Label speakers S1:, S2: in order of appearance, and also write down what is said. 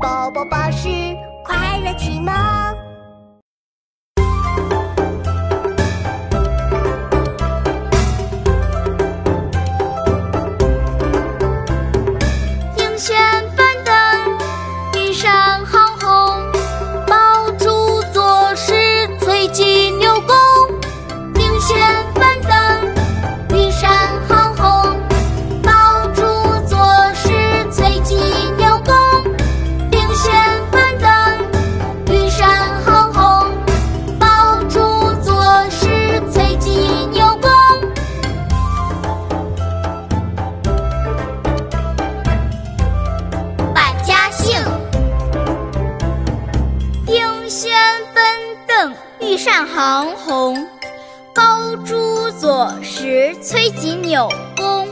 S1: 宝宝巴士快乐启蒙。
S2: 英轩轩奔邓，玉扇行红，高朱左石，崔吉纽弓。